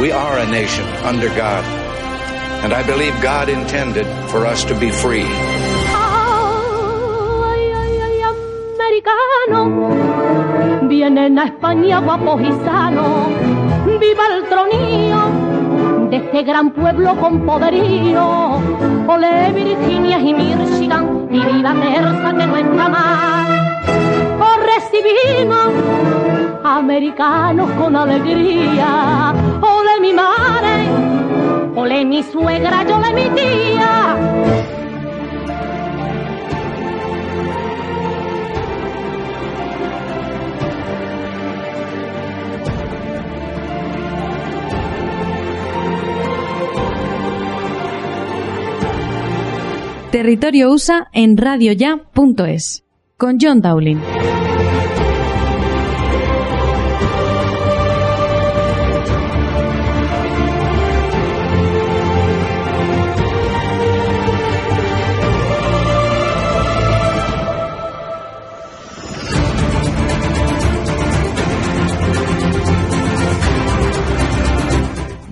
We are a nation under God, and I believe God intended for us to be free. Ay, ay, ay, americano, vienen a España guapos y sanos, viva el tronío de este gran pueblo con poderío, ole Virginia y Michigan, y viva Terza que no está mal, os recibimos americanos con alegría, mi madre, ole mi suegra, yo ole mi tía. Territorio USA en radioya.es con John Dowling.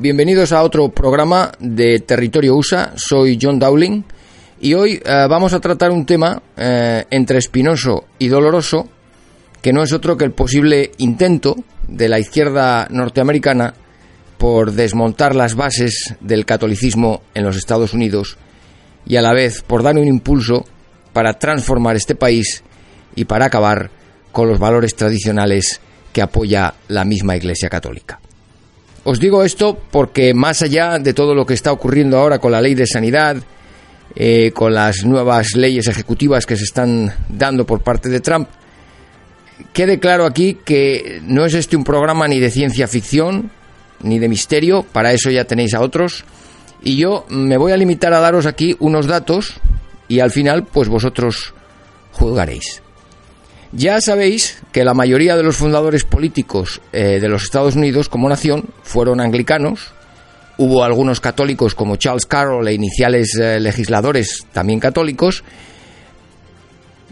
Bienvenidos a otro programa de Territorio USA. Soy John Dowling y hoy eh, vamos a tratar un tema eh, entre espinoso y doloroso que no es otro que el posible intento de la izquierda norteamericana por desmontar las bases del catolicismo en los Estados Unidos y a la vez por dar un impulso para transformar este país y para acabar con los valores tradicionales que apoya la misma Iglesia Católica. Os digo esto porque más allá de todo lo que está ocurriendo ahora con la ley de sanidad, eh, con las nuevas leyes ejecutivas que se están dando por parte de Trump, quede claro aquí que no es este un programa ni de ciencia ficción, ni de misterio, para eso ya tenéis a otros, y yo me voy a limitar a daros aquí unos datos y al final pues vosotros juzgaréis. Ya sabéis que la mayoría de los fundadores políticos eh, de los Estados Unidos como nación fueron anglicanos. Hubo algunos católicos como Charles Carroll e iniciales eh, legisladores también católicos.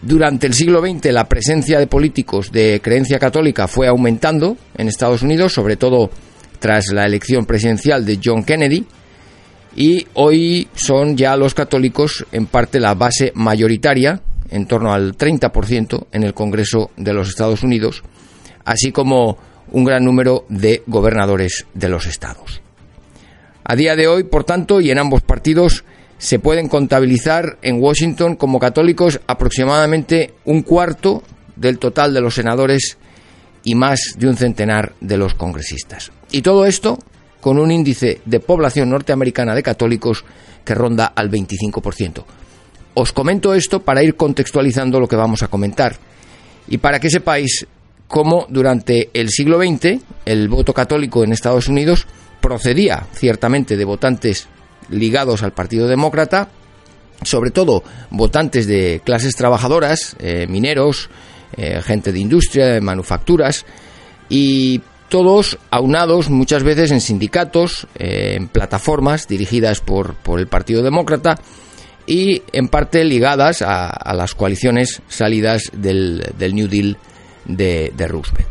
Durante el siglo XX la presencia de políticos de creencia católica fue aumentando en Estados Unidos, sobre todo tras la elección presidencial de John Kennedy. Y hoy son ya los católicos en parte la base mayoritaria en torno al 30% en el Congreso de los Estados Unidos, así como un gran número de gobernadores de los estados. A día de hoy, por tanto, y en ambos partidos, se pueden contabilizar en Washington como católicos aproximadamente un cuarto del total de los senadores y más de un centenar de los congresistas. Y todo esto con un índice de población norteamericana de católicos que ronda al 25%. Os comento esto para ir contextualizando lo que vamos a comentar. Y para que sepáis cómo durante el siglo XX el voto católico en Estados Unidos procedía ciertamente de votantes ligados al Partido Demócrata, sobre todo votantes de clases trabajadoras, eh, mineros, eh, gente de industria, de manufacturas, y todos aunados muchas veces en sindicatos, eh, en plataformas dirigidas por, por el Partido Demócrata, y en parte ligadas a, las coaliciones salidas del, New Deal de, Roosevelt.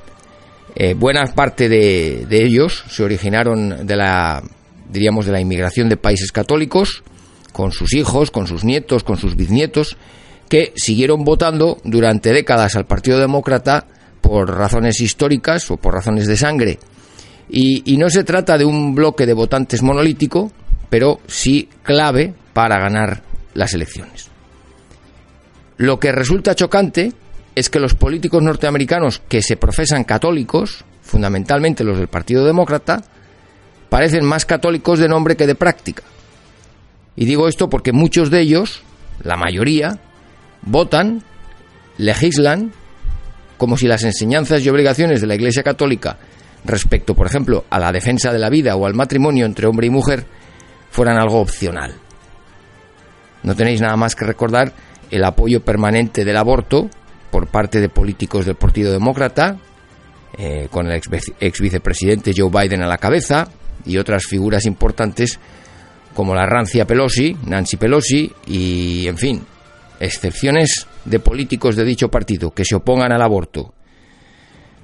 Eh, buena parte de, ellos se originaron de la, diríamos, de la inmigración de países católicos, con sus hijos, con sus nietos, con sus bisnietos, que siguieron votando durante décadas al Partido Demócrata por razones históricas o por razones de sangre. Y no se trata de un bloque de votantes monolítico, pero sí clave para ganar las elecciones. Lo que resulta chocante es que los políticos norteamericanos que se profesan católicos, fundamentalmente los del Partido Demócrata, parecen más católicos de nombre que de práctica. Y digo esto porque muchos de ellos, la mayoría, votan, legislan, como si las enseñanzas y obligaciones de la Iglesia Católica respecto, por ejemplo, a la defensa de la vida o al matrimonio entre hombre y mujer, fueran algo opcional. No tenéis nada más que recordar el apoyo permanente del aborto por parte de políticos del Partido Demócrata, eh, con el ex, ex vicepresidente Joe Biden a la cabeza y otras figuras importantes como la rancia Pelosi, Nancy Pelosi y, en fin, excepciones de políticos de dicho partido que se opongan al aborto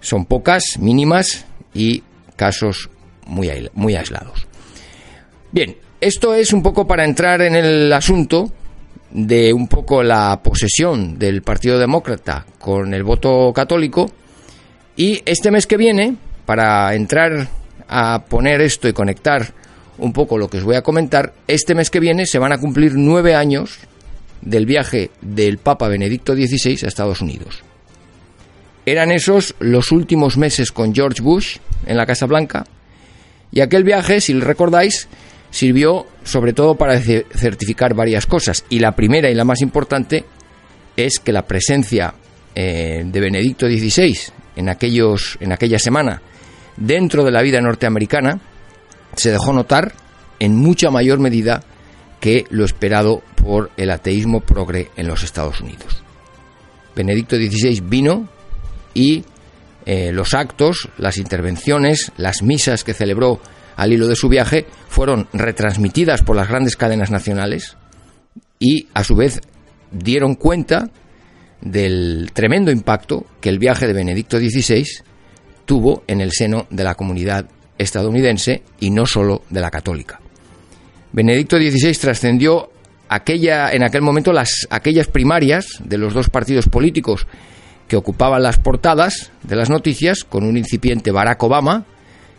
son pocas, mínimas y casos muy, muy aislados. Bien, esto es un poco para entrar en el asunto de un poco la posesión del Partido Demócrata con el voto católico y este mes que viene, para entrar a poner esto y conectar un poco lo que os voy a comentar, este mes que viene se van a cumplir nueve años del viaje del Papa Benedicto XVI a Estados Unidos. Eran esos los últimos meses con George Bush en la Casa Blanca y aquel viaje, si recordáis, sirvió sobre todo para certificar varias cosas y la primera y la más importante es que la presencia eh, de Benedicto XVI en, aquellos, en aquella semana dentro de la vida norteamericana se dejó notar en mucha mayor medida que lo esperado por el ateísmo progre en los Estados Unidos. Benedicto XVI vino y eh, los actos, las intervenciones, las misas que celebró al hilo de su viaje fueron retransmitidas por las grandes cadenas nacionales y a su vez dieron cuenta del tremendo impacto que el viaje de Benedicto XVI tuvo en el seno de la comunidad estadounidense y no solo de la católica. Benedicto XVI trascendió aquella, en aquel momento las, aquellas primarias de los dos partidos políticos que ocupaban las portadas de las noticias con un incipiente Barack Obama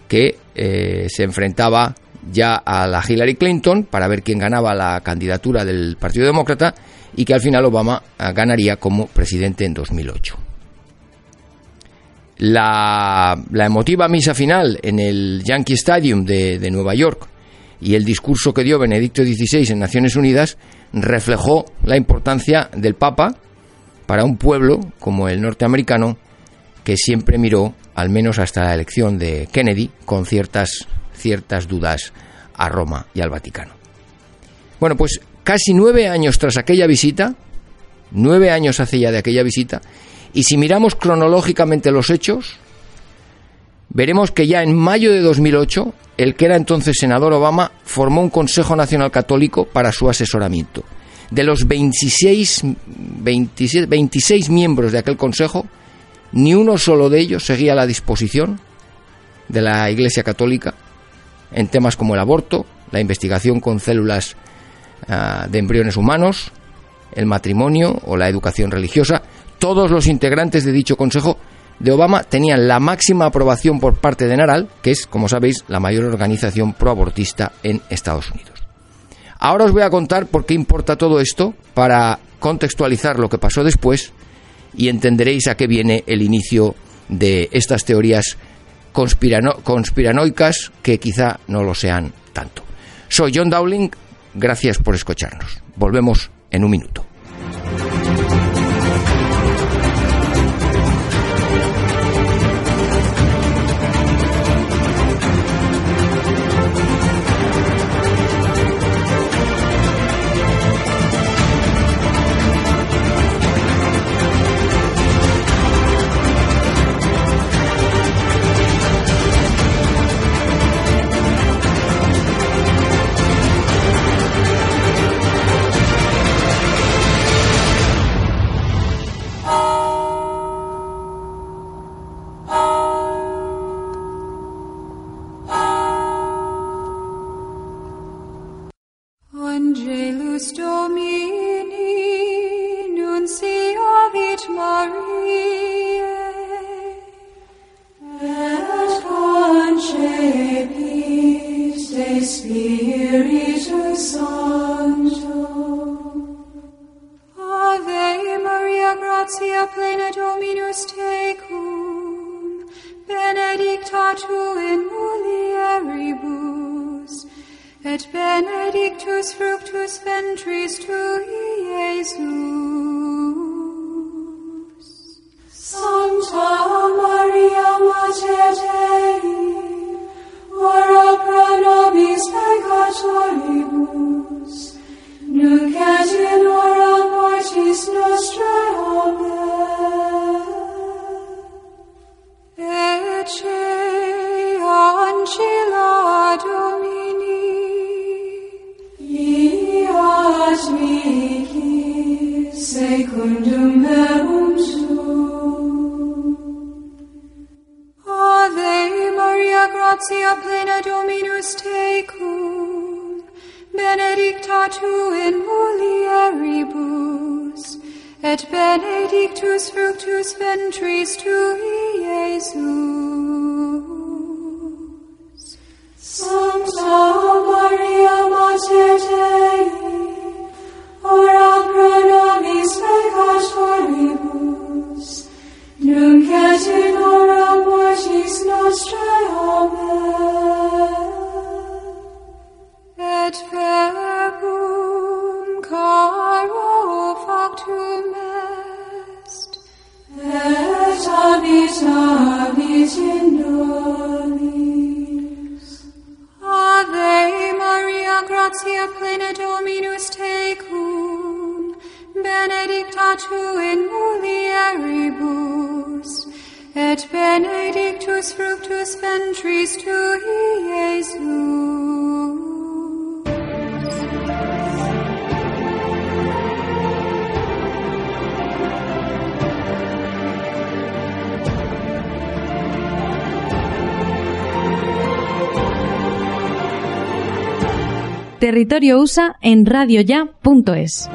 que eh, se enfrentaba ya a la Hillary Clinton para ver quién ganaba la candidatura del Partido Demócrata y que al final Obama eh, ganaría como presidente en 2008. La, emotiva misa final en el Yankee Stadium de, de Nueva York y el discurso que dio Benedicto XVI en Naciones Unidas reflejó la importancia del Papa para un pueblo como el norteamericano que siempre miró, al menos hasta la elección de Kennedy, con ciertas, ciertas dudas a Roma y al Vaticano. Bueno, pues casi nueve años tras aquella visita, nueve años hace ya de aquella visita, y si miramos cronológicamente los hechos, veremos que ya en mayo de 2008, el que era entonces senador Obama formó un Consejo Nacional Católico para su asesoramiento. De los 26, 26 miembros de aquel Consejo, ni uno solo de ellos seguía la disposición de la Iglesia Católica en temas como el aborto, la investigación con células ah, de embriones humanos, el matrimonio o la educación religiosa. Todos los integrantes de dicho Consejo de Obama tenían la máxima aprobación por parte de Naral, que es, como sabéis, la mayor organización proabortista en Estados Unidos. Ahora os voy a contar por qué importa todo esto para contextualizar lo que pasó después y entenderéis a qué viene el inicio de estas teorías conspiranoicas que quizá no lo sean tanto. Soy John Dowling, gracias por escucharnos. Volvemos en un minuto. Christo me. Et benedictus fructus ventris tui, Iesus. Sancta Maria, Mater Dei, ora pro nobis peccatoribus, nunc et in hora mortis nostrae. Amen. Et verbum et benedictus fructus ventris tui, Iesus. Territorio USA en radioya.es.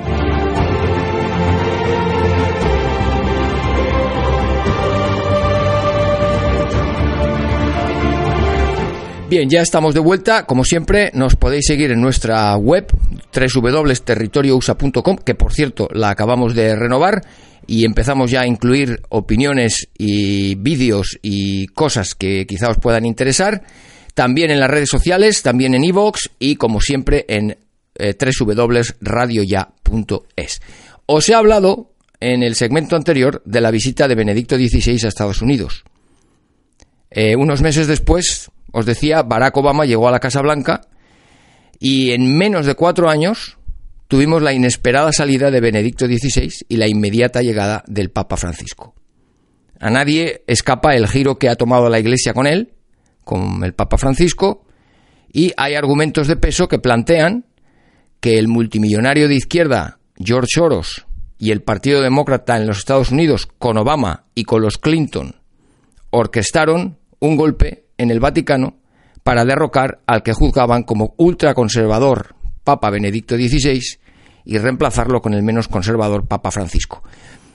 Bien, ya estamos de vuelta. Como siempre, nos podéis seguir en nuestra web www.territoriousa.com, que por cierto la acabamos de renovar y empezamos ya a incluir opiniones y vídeos y cosas que quizá os puedan interesar. También en las redes sociales, también en iVoox y como siempre en eh, www.radioya.es. Os he hablado en el segmento anterior de la visita de Benedicto XVI a Estados Unidos. Eh, unos meses después, os decía, Barack Obama llegó a la Casa Blanca y en menos de cuatro años tuvimos la inesperada salida de Benedicto XVI y la inmediata llegada del Papa Francisco. A nadie escapa el giro que ha tomado la Iglesia con él, con el Papa Francisco, y hay argumentos de peso que plantean que el multimillonario de izquierda George Soros y el Partido Demócrata en los Estados Unidos con Obama y con los Clinton orquestaron un golpe en el Vaticano para derrocar al que juzgaban como ultraconservador Papa Benedicto XVI y reemplazarlo con el menos conservador Papa Francisco.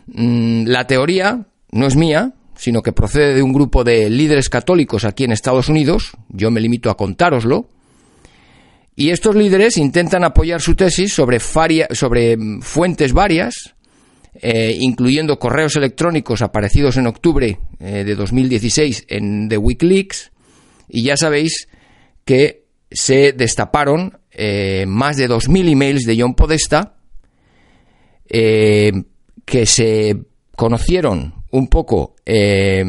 Mm, la teoría no es mía, sino que procede de un grupo de líderes católicos aquí en Estados Unidos, yo me limito a contároslo, y estos líderes intentan apoyar su tesis sobre, mm, fuentes varias, eh, incluyendo correos electrónicos aparecidos en octubre eh, de 2016 en The Wikileaks, y ya sabéis que se destaparon eh, más de 2.000 emails de John Podesta que se conocieron un poco eh,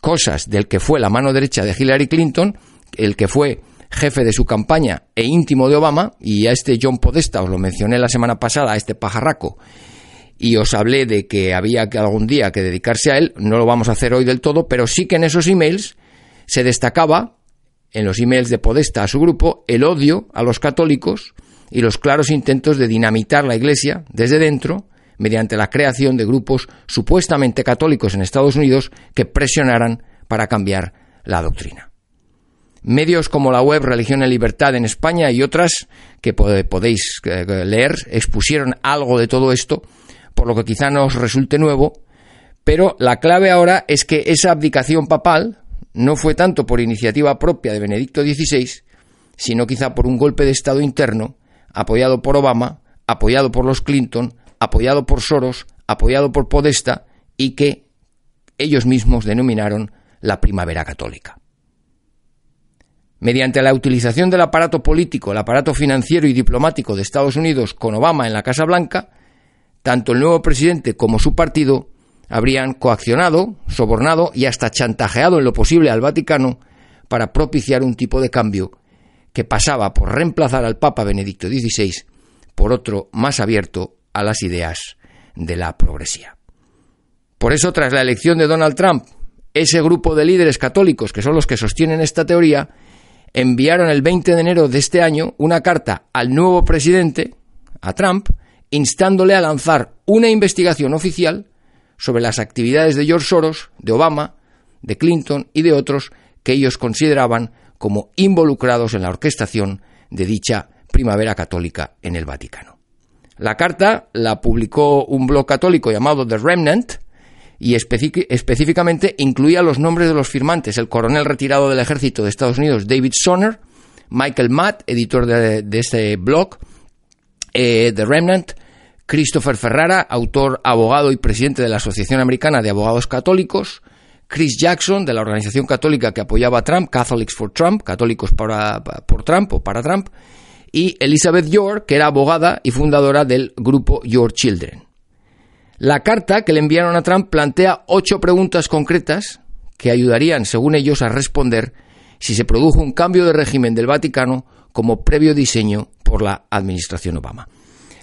cosas del que fue la mano derecha de Hillary Clinton, el que fue jefe de su campaña e íntimo de Obama, y a este John Podesta os lo mencioné la semana pasada, a este pajarraco, y os hablé de que había que algún día que dedicarse a él, no lo vamos a hacer hoy del todo, pero sí que en esos emails se destacaba, en los emails de Podesta a su grupo, el odio a los católicos y los claros intentos de dinamitar la Iglesia desde dentro mediante la creación de grupos supuestamente católicos en Estados Unidos que presionaran para cambiar la doctrina. Medios como la web Religión y Libertad en España y otras que podéis eh, leer expusieron algo de todo esto, por lo que quizá no os resulte nuevo, pero la clave ahora es que esa abdicación papal no fue tanto por iniciativa propia de Benedicto XVI, sino quizá por un golpe de Estado interno apoyado por Obama, apoyado por los Clinton, apoyado por Soros, apoyado por Podesta y que ellos mismos denominaron la primavera católica. Mediante la utilización del aparato político, el aparato financiero y diplomático de Estados Unidos con Obama en la Casa Blanca, tanto el nuevo presidente como su partido habrían coaccionado, sobornado y hasta chantajeado en lo posible al Vaticano para propiciar un tipo de cambio que pasaba por reemplazar al Papa Benedicto XVI por otro más abierto a las ideas de la progresía. Por eso, tras la elección de Donald Trump, ese grupo de líderes católicos, que son los que sostienen esta teoría, enviaron el 20 de enero de este año una carta al nuevo presidente, a Trump, instándole a lanzar una investigación oficial sobre las actividades de George Soros, de Obama, de Clinton y de otros que ellos consideraban como involucrados en la orquestación de dicha primavera católica en el Vaticano. La carta la publicó un blog católico llamado The Remnant y específicamente incluía los nombres de los firmantes, el coronel retirado del ejército de Estados Unidos David Sonner, Michael Matt, editor de, este blog, eh, The Remnant, Christopher Ferrara, autor, abogado y presidente de la Asociación Americana de Abogados Católicos, Chris Jackson, de la organización católica que apoyaba a Trump, Catholics for Trump, Católicos para, por Trump o para Trump, y Elizabeth York, que era abogada y fundadora del grupo Your Children. La carta que le enviaron a Trump plantea ocho preguntas concretas que ayudarían, según ellos, a responder si se produjo un cambio de régimen del Vaticano como previo diseño por la administración Obama.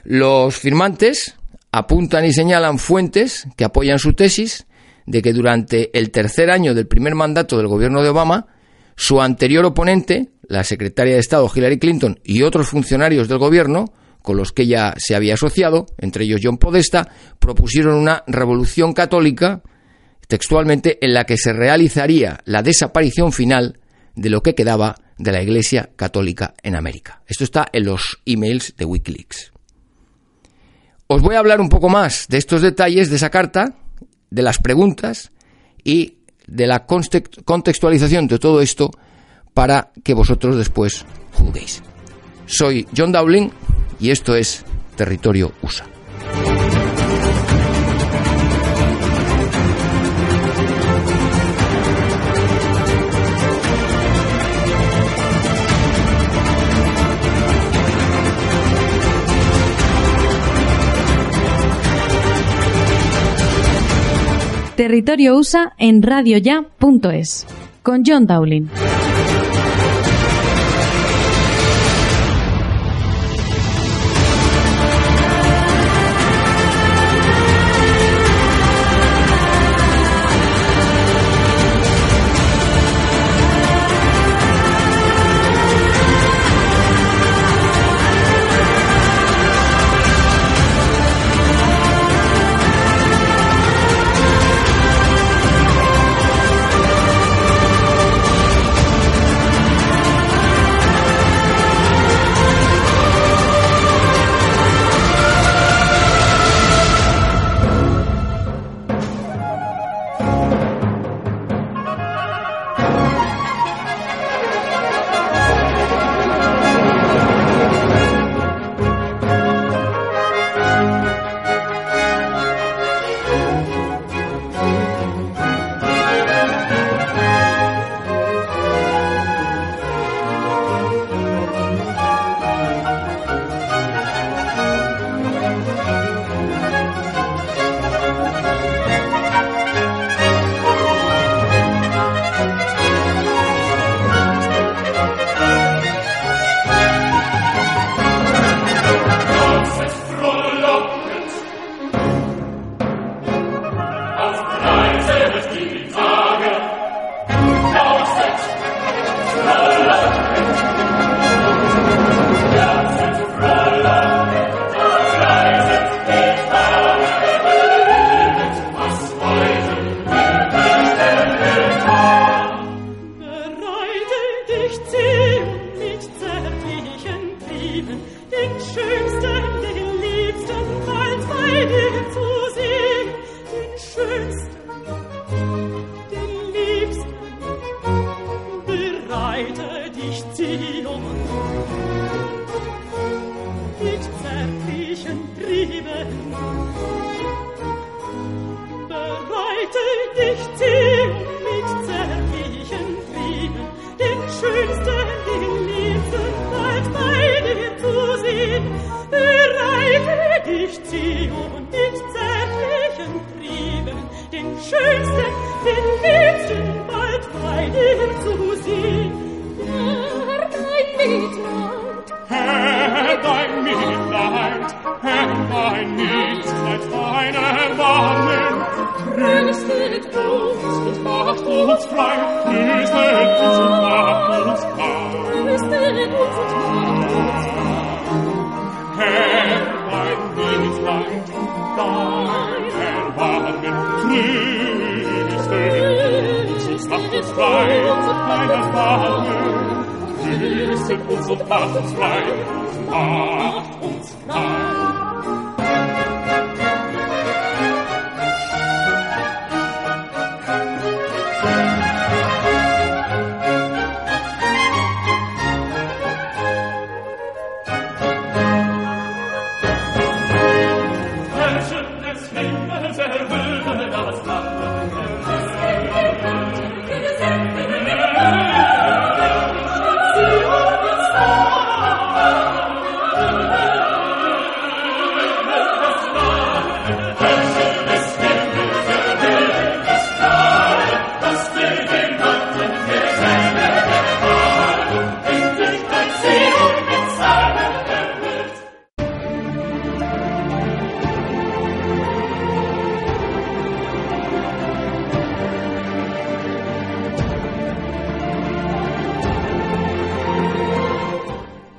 Los firmantes apuntan y señalan fuentes que apoyan su tesis de que durante el tercer año del primer mandato del gobierno de Obama, su anterior oponente, la secretaria de Estado Hillary Clinton y otros funcionarios del gobierno, con los que ella se había asociado, entre ellos John Podesta, propusieron una revolución católica, textualmente, en la que se realizaría la desaparición final de lo que quedaba de la Iglesia Católica en América. Esto está en los emails de Wikileaks. Os voy a hablar un poco más de estos detalles de esa carta de las preguntas y de la contextualización de todo esto para que vosotros después juzguéis. Soy John Dowling y esto es Territorio USA. Territorio USA en radioya.es con John Dowling. alle, grüßet uns und macht macht uns.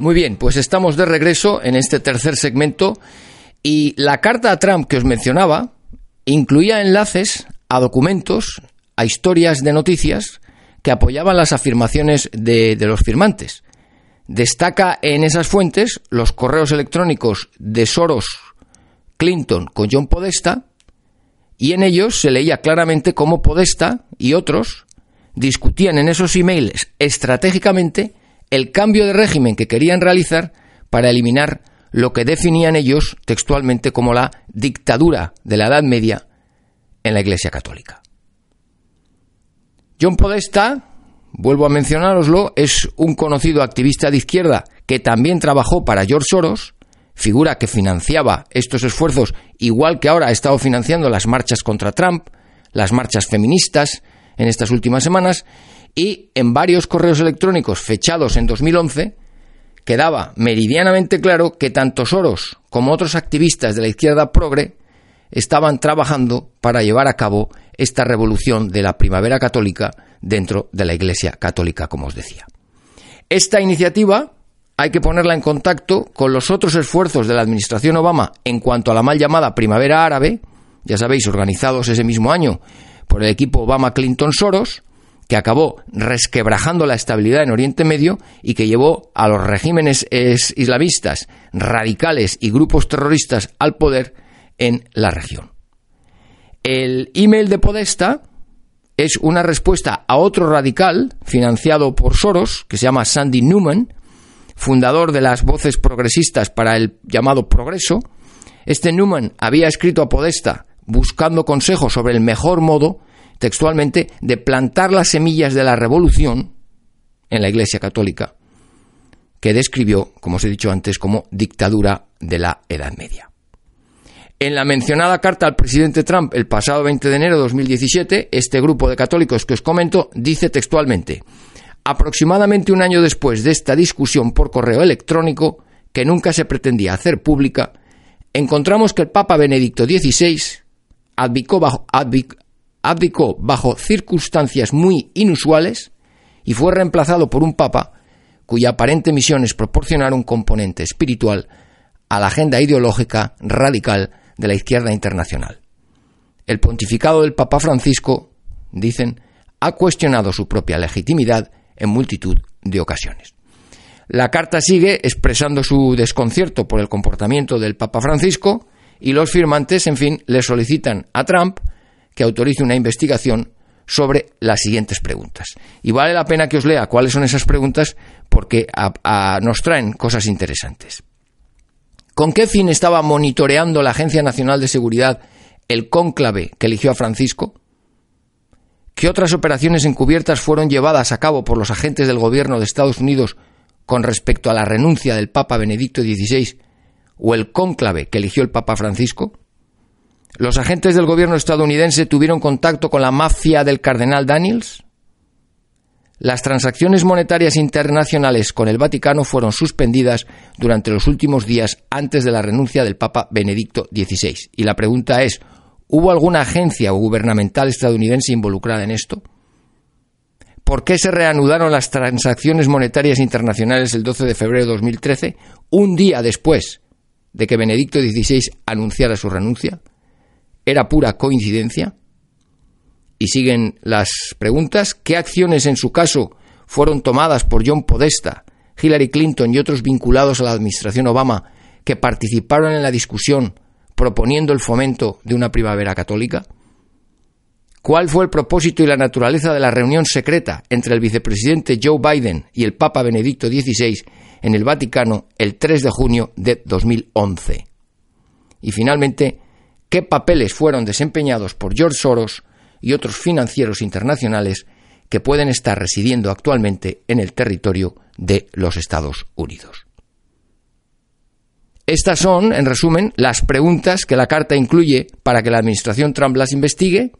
Muy bien, pues estamos de regreso en este tercer segmento y la carta a Trump que os mencionaba incluía enlaces a documentos, a historias de noticias que apoyaban las afirmaciones de, de los firmantes. Destaca en esas fuentes los correos electrónicos de Soros Clinton con John Podesta y en ellos se leía claramente cómo Podesta y otros discutían en esos emails estratégicamente el cambio de régimen que querían realizar para eliminar lo que definían ellos textualmente como la dictadura de la Edad Media en la Iglesia Católica. John Podesta, vuelvo a mencionároslo, es un conocido activista de izquierda que también trabajó para George Soros, figura que financiaba estos esfuerzos igual que ahora ha estado financiando las marchas contra Trump, las marchas feministas en estas últimas semanas, y en varios correos electrónicos fechados en 2011 quedaba meridianamente claro que tanto Soros como otros activistas de la izquierda progre estaban trabajando para llevar a cabo esta revolución de la primavera católica dentro de la Iglesia católica, como os decía. Esta iniciativa hay que ponerla en contacto con los otros esfuerzos de la administración Obama en cuanto a la mal llamada primavera árabe, ya sabéis, organizados ese mismo año por el equipo Obama-Clinton-Soros, que acabó resquebrajando la estabilidad en Oriente Medio y que llevó a los regímenes islamistas radicales y grupos terroristas al poder en la región. El email de Podesta es una respuesta a otro radical financiado por Soros, que se llama Sandy Newman, fundador de las voces progresistas para el llamado progreso. Este Newman había escrito a Podesta buscando consejos sobre el mejor modo textualmente, de plantar las semillas de la revolución en la Iglesia Católica, que describió, como os he dicho antes, como dictadura de la Edad Media. En la mencionada carta al presidente Trump el pasado 20 de enero de 2017, este grupo de católicos que os comento dice textualmente, aproximadamente un año después de esta discusión por correo electrónico, que nunca se pretendía hacer pública, encontramos que el Papa Benedicto XVI abdicó bajo, bajo circunstancias muy inusuales y fue reemplazado por un papa cuya aparente misión es proporcionar un componente espiritual a la agenda ideológica radical de la izquierda internacional. El pontificado del Papa Francisco, dicen, ha cuestionado su propia legitimidad en multitud de ocasiones. La carta sigue expresando su desconcierto por el comportamiento del Papa Francisco y los firmantes, en fin, le solicitan a Trump que autorice una investigación sobre las siguientes preguntas. Y vale la pena que os lea cuáles son esas preguntas porque nos traen cosas interesantes. ¿Con qué fin estaba monitoreando la Agencia Nacional de Seguridad el cónclave que eligió a Francisco? ¿Qué otras operaciones encubiertas fueron llevadas a cabo por los agentes del gobierno de Estados Unidos con respecto a la renuncia del Papa Benedicto XVI o el cónclave que eligió el Papa Francisco? ¿Los agentes del gobierno estadounidense tuvieron contacto con la mafia del cardenal Daniels? Las transacciones monetarias internacionales con el Vaticano fueron suspendidas durante los últimos días antes de la renuncia del Papa Benedicto XVI. Y la pregunta es, ¿Hubo alguna agencia gubernamental estadounidense involucrada en esto? ¿Por qué se reanudaron las transacciones monetarias internacionales el 12 de febrero de 2013, un día después de que Benedicto XVI anunciara su renuncia? ¿Era pura coincidencia? Y siguen las preguntas. ¿Qué acciones en su caso fueron tomadas por John Podesta, Hillary Clinton y otros vinculados a la administración Obama que participaron en la discusión proponiendo el fomento de una primavera católica? ¿Cuál fue el propósito y la naturaleza de la reunión secreta entre el vicepresidente Joe Biden y el Papa Benedicto XVI en el Vaticano el 3 de junio de 2011? Y finalmente, ¿qué papeles fueron desempeñados por George Soros y otros financieros internacionales que pueden estar residiendo actualmente en el territorio de los Estados Unidos? Estas son, en resumen, las preguntas que la carta incluye para que la administración Trump las investigue.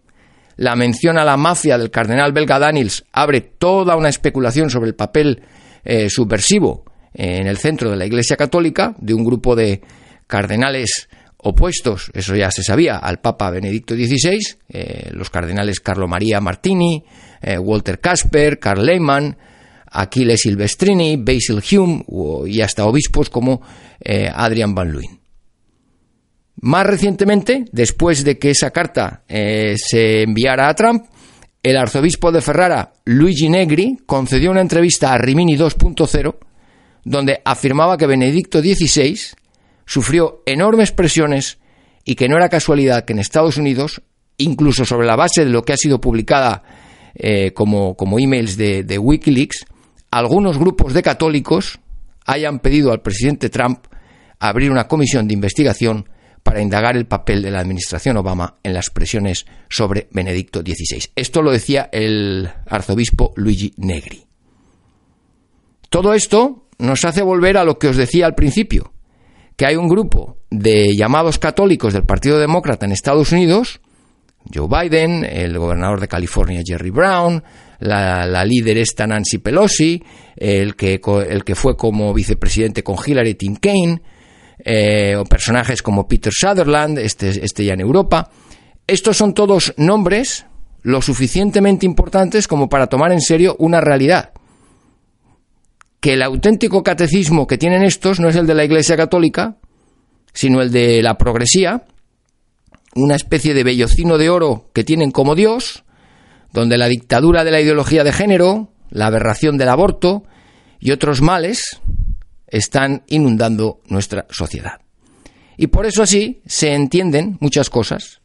La mención a la mafia del cardenal belga Daniels abre toda una especulación sobre el papel eh, subversivo en el centro de la Iglesia Católica de un grupo de cardenales opuestos, eso ya se sabía, al Papa Benedicto XVI, eh, los cardenales Carlo María Martini, eh, Walter Casper, Karl Lehmann, Achille Silvestrini, Basil Hume y hasta obispos como eh, Adrian Van Luin. Más recientemente, después de que esa carta se enviara a Trump, el arzobispo de Ferrara, Luigi Negri, concedió una entrevista a Rimini 2.0 donde afirmaba que Benedicto XVI sufrió enormes presiones y que no era casualidad que en Estados Unidos, incluso sobre la base de lo que ha sido publicada eh, como, como emails de Wikileaks, algunos grupos de católicos hayan pedido al presidente Trump abrir una comisión de investigación para indagar el papel de la administración Obama en las presiones sobre Benedicto XVI. Esto lo decía el arzobispo Luigi Negri. Todo esto nos hace volver a lo que os decía al principio, que hay un grupo de llamados católicos del Partido Demócrata en Estados Unidos, Joe Biden, el gobernador de California Jerry Brown, la, líder esta Nancy Pelosi, el que, el que fue como vicepresidente con Hillary Tim Kaine, eh, o personajes como Peter Sutherland, este, este ya en Europa. Estos son todos nombres lo suficientemente importantes como para tomar en serio una realidad. Que el auténtico catecismo que tienen estos no es el de la Iglesia Católica, sino el de la progresía, una especie de bellocino de oro que tienen como Dios, donde la dictadura de la ideología de género, la aberración del aborto y otros males están inundando nuestra sociedad. Y por eso así se entienden muchas cosas.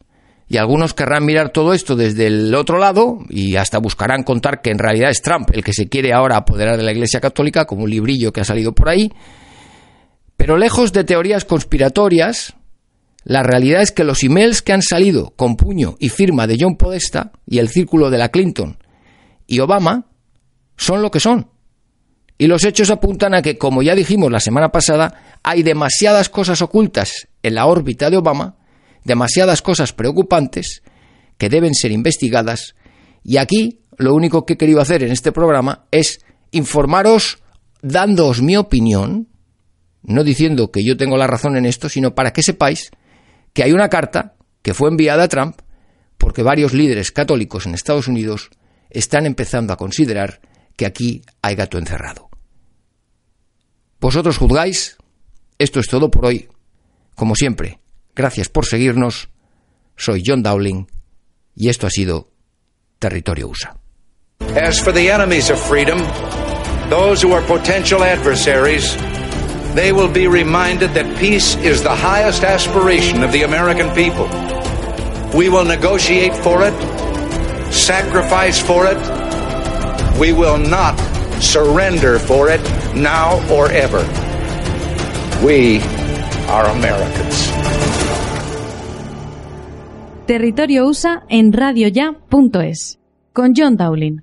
Y algunos querrán mirar todo esto desde el otro lado y hasta buscarán contar que en realidad es Trump el que se quiere ahora apoderar de la Iglesia Católica, como un librillo que ha salido por ahí. Pero lejos de teorías conspiratorias, la realidad es que los emails que han salido con puño y firma de John Podesta y el círculo de la Clinton y Obama son lo que son. Y los hechos apuntan a que, como ya dijimos la semana pasada, hay demasiadas cosas ocultas en la órbita de Obama, demasiadas cosas preocupantes que deben ser investigadas. Y aquí lo único que he querido hacer en este programa es informaros dándoos mi opinión, no diciendo que yo tengo la razón en esto, sino para que sepáis que hay una carta que fue enviada a Trump porque varios líderes católicos en Estados Unidos están empezando a considerar que aquí hay gato encerrado. Vosotros juzgáis, esto es todo por hoy. Como siempre, gracias por seguirnos. Soy John Dowling y esto ha sido Territorio USA. As for the enemies of freedom, those who are potential adversaries, they will be reminded that peace is the highest aspiration of the American people. We will negotiate for it, sacrifice for it. We will not surrender for it now or ever. We are Americans. Territorio USA en radioya.es con John Dowling.